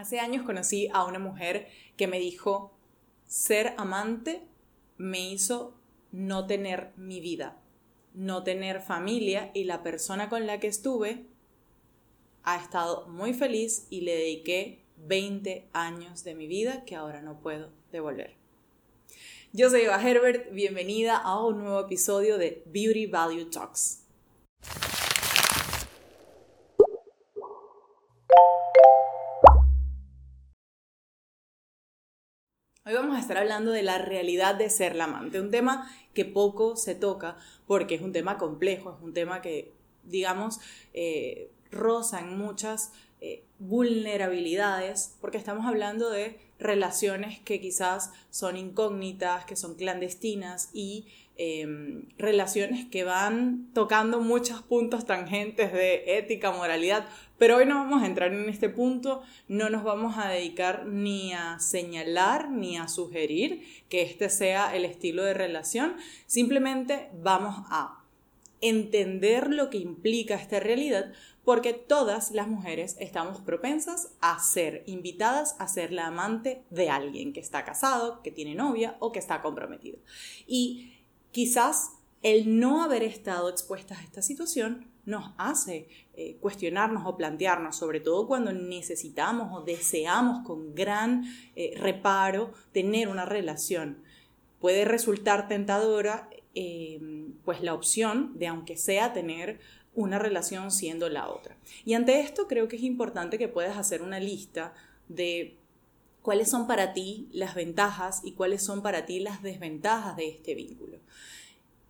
Hace años conocí a una mujer que me dijo, ser amante me hizo no tener mi vida, no tener familia y la persona con la que estuve ha estado muy feliz y le dediqué 20 años de mi vida que ahora no puedo devolver. Yo soy Eva Herbert, bienvenida a un nuevo episodio de Beauty Value Talks. Hoy vamos a estar hablando de la realidad de ser la amante, un tema que poco se toca porque es un tema complejo, es un tema que, digamos, eh, roza en muchas eh, vulnerabilidades, porque estamos hablando de relaciones que quizás son incógnitas, que son clandestinas y Em, relaciones que van tocando muchos puntos tangentes de ética, moralidad, pero hoy no vamos a entrar en este punto, no nos vamos a dedicar ni a señalar ni a sugerir que este sea el estilo de relación, simplemente vamos a entender lo que implica esta realidad porque todas las mujeres estamos propensas a ser invitadas a ser la amante de alguien que está casado, que tiene novia o que está comprometido. Y quizás el no haber estado expuestas a esta situación nos hace eh, cuestionarnos o plantearnos, sobre todo cuando necesitamos o deseamos con gran eh, reparo tener una relación. Puede resultar tentadora em, pues la opción de aunque sea tener una relación siendo la otra. Y ante esto creo que es importante que puedas hacer una lista de cuáles son para ti las ventajas y cuáles son para ti las desventajas de este vínculo.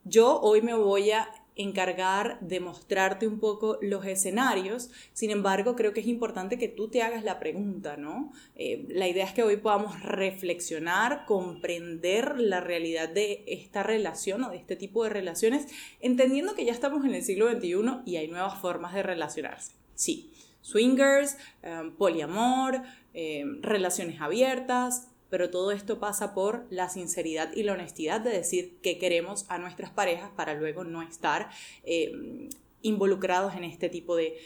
Yo hoy me voy a encargar de mostrarte un poco los escenarios, sin embargo creo que es importante que tú te hagas la pregunta, ¿no? Eh, la idea es que hoy podamos reflexionar, comprender la realidad de esta relación o de este tipo de relaciones, entendiendo que ya estamos en el siglo XXI y hay nuevas formas de relacionarse. Sí, swingers, eh, poliamor, eh, relaciones abiertas, pero todo esto pasa por la sinceridad y la honestidad de decir que queremos a nuestras parejas para luego no estar eh, involucrados en este tipo de,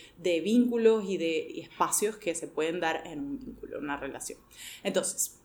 vínculos y de espacios que se pueden dar en un vínculo, en una relación. Entonces,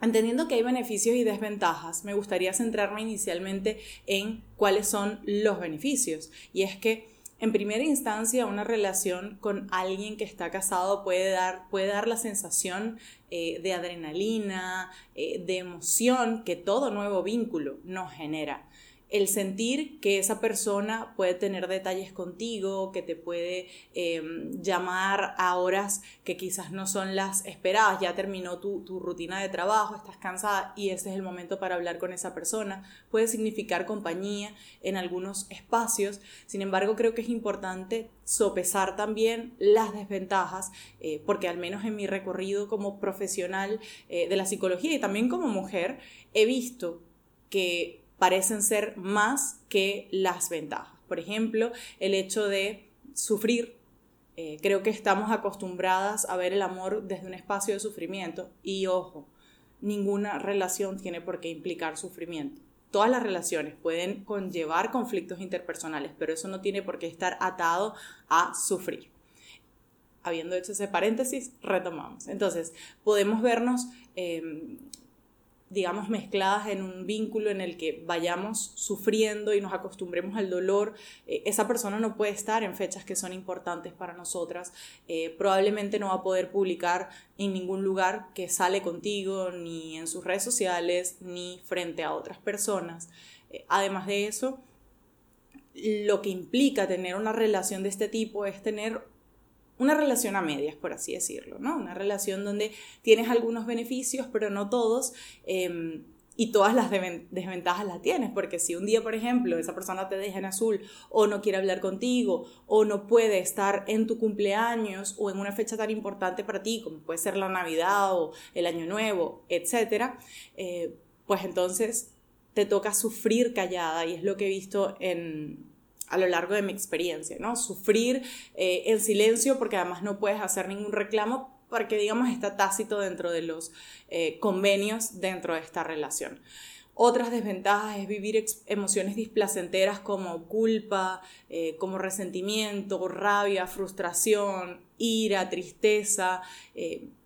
Entendiendo que hay beneficios y desventajas, me gustaría centrarme inicialmente en cuáles son los beneficios. Y es que en primera instancia, una relación con alguien que está casado puede dar, puede dar la sensación eh, de adrenalina, eh, de emoción que todo nuevo vínculo nos genera el sentir que esa persona puede tener detalles contigo, que te puede em, llamar a horas que quizás no son las esperadas, ya terminó tu, tu, rutina de trabajo, estás cansada y ese es el momento para hablar con esa persona, puede significar compañía en algunos espacios, sin embargo creo que es importante sopesar también las desventajas, eh, porque al menos en mi recorrido como profesional eh, de la psicología y también como mujer, he visto que parecen ser más que las ventajas. Por ejemplo, el hecho de sufrir. Eh, creo que estamos acostumbradas a ver el amor desde un espacio de sufrimiento y ojo, ninguna relación tiene por qué implicar sufrimiento. Todas las relaciones pueden conllevar conflictos interpersonales, pero eso no tiene por qué estar atado a sufrir. Habiendo hecho ese paréntesis, retomamos. Entonces, podemos vernos em, digamos, mezcladas en un vínculo en el que vayamos sufriendo y nos acostumbremos al dolor, eh, esa persona no puede estar en fechas que son importantes para nosotras, eh, probablemente no va a poder publicar en ningún lugar que sale contigo, ni en sus redes sociales, ni frente a otras personas. Eh, además de eso, lo que implica tener una relación de este tipo es tener una relación a medias, por así decirlo, ¿no? Una relación donde tienes algunos beneficios, pero no todos. Em, y todas las desventajas las tienes, porque si un día, por ejemplo, esa persona te deja en azul o no quiere hablar contigo o no puede estar en tu cumpleaños o en una fecha tan importante para ti como puede ser la Navidad o el Año Nuevo, etc., eh, pues entonces te toca sufrir callada y es lo que he visto en, a lo largo de mi experiencia, ¿no? Sufrir eh, en silencio porque además no puedes hacer ningún reclamo porque, digamos, está tácito dentro de los eh, convenios dentro de esta relación. Otras desventajas es vivir emociones displacenteras como culpa, eh, como resentimiento, rabia, frustración, ira, tristeza,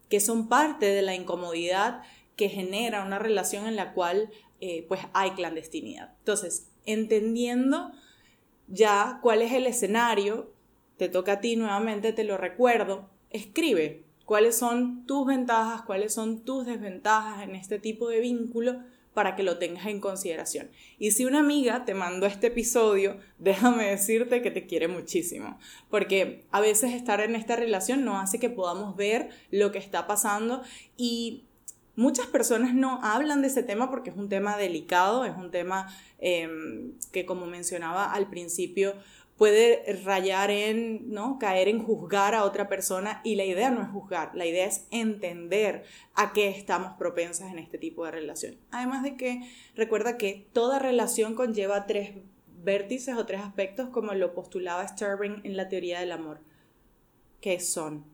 que son parte de la incomodidad que genera una relación en la cual pues hay clandestinidad. Entonces, entendiendo ya cuál es el escenario, te toca a ti nuevamente, te lo recuerdo, escribe cuáles son tus ventajas, cuáles son tus desventajas en este tipo de vínculo para que lo tengas en consideración. Y si una amiga te mandó este episodio, déjame decirte que te quiere muchísimo, porque a veces estar en esta relación no hace que podamos ver lo que está pasando y muchas personas no hablan de ese tema porque es un tema delicado, es un tema em, que como mencionaba al principio, puede rayar en, ¿no? Caer en juzgar a otra persona y la idea no es juzgar, la idea es entender a qué estamos propensas en este tipo de relación. Además de que recuerda que toda relación conlleva tres vértices o tres aspectos como lo postulaba Sterling en la teoría del amor, que son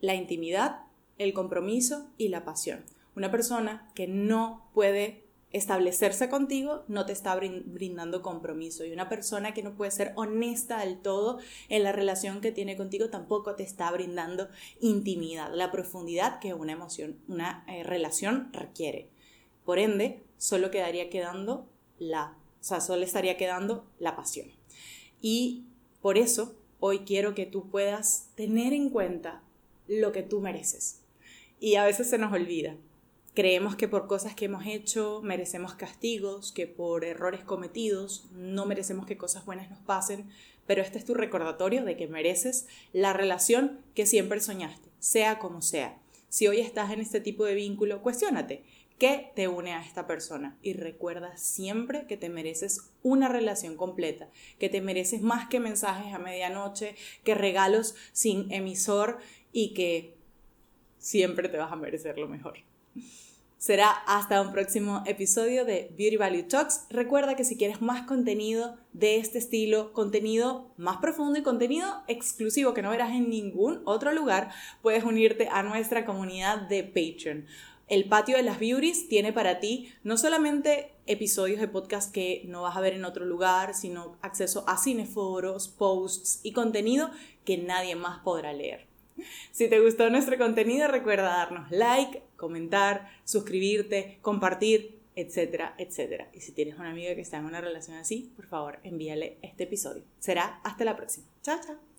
la intimidad, el compromiso y la pasión. Una persona que no puede establecerse contigo no te está brindando compromiso y una persona que no puede ser honesta del todo en la relación que tiene contigo tampoco te está brindando intimidad, la profundidad que una emoción, una eh, relación requiere. Por ende, solo quedaría quedando la, o sea, solo estaría quedando la pasión. Y por eso hoy quiero que tú puedas tener en cuenta lo que tú mereces. Y a veces se nos olvida. Creemos que por cosas que hemos hecho merecemos castigos, que por errores cometidos no merecemos que cosas buenas nos pasen, pero este es tu recordatorio de que mereces la relación que siempre soñaste, sea como sea. Si hoy estás en este tipo de vínculo, cuestiónate, ¿qué te une a esta persona? Y recuerda siempre que te mereces una relación completa, que te mereces más que mensajes a medianoche, que regalos sin emisor y que siempre te vas a merecer lo mejor. Será hasta un próximo episodio de Beauty Value Talks. Recuerda que si quieres más contenido de este estilo, contenido más profundo y contenido exclusivo que no verás en ningún otro lugar, puedes unirte a nuestra comunidad de Patreon. El patio de las beauties tiene para ti no solamente episodios de podcast que no vas a ver en otro lugar, sino acceso a cineforos, posts y contenido que nadie más podrá leer. Si te gustó nuestro contenido, recuerda darnos like, comentar, suscribirte, compartir, etcétera, etcétera. Y si tienes una amiga que está en una relación así, por favor, envíale este episodio. Será hasta la próxima. Chao, chao.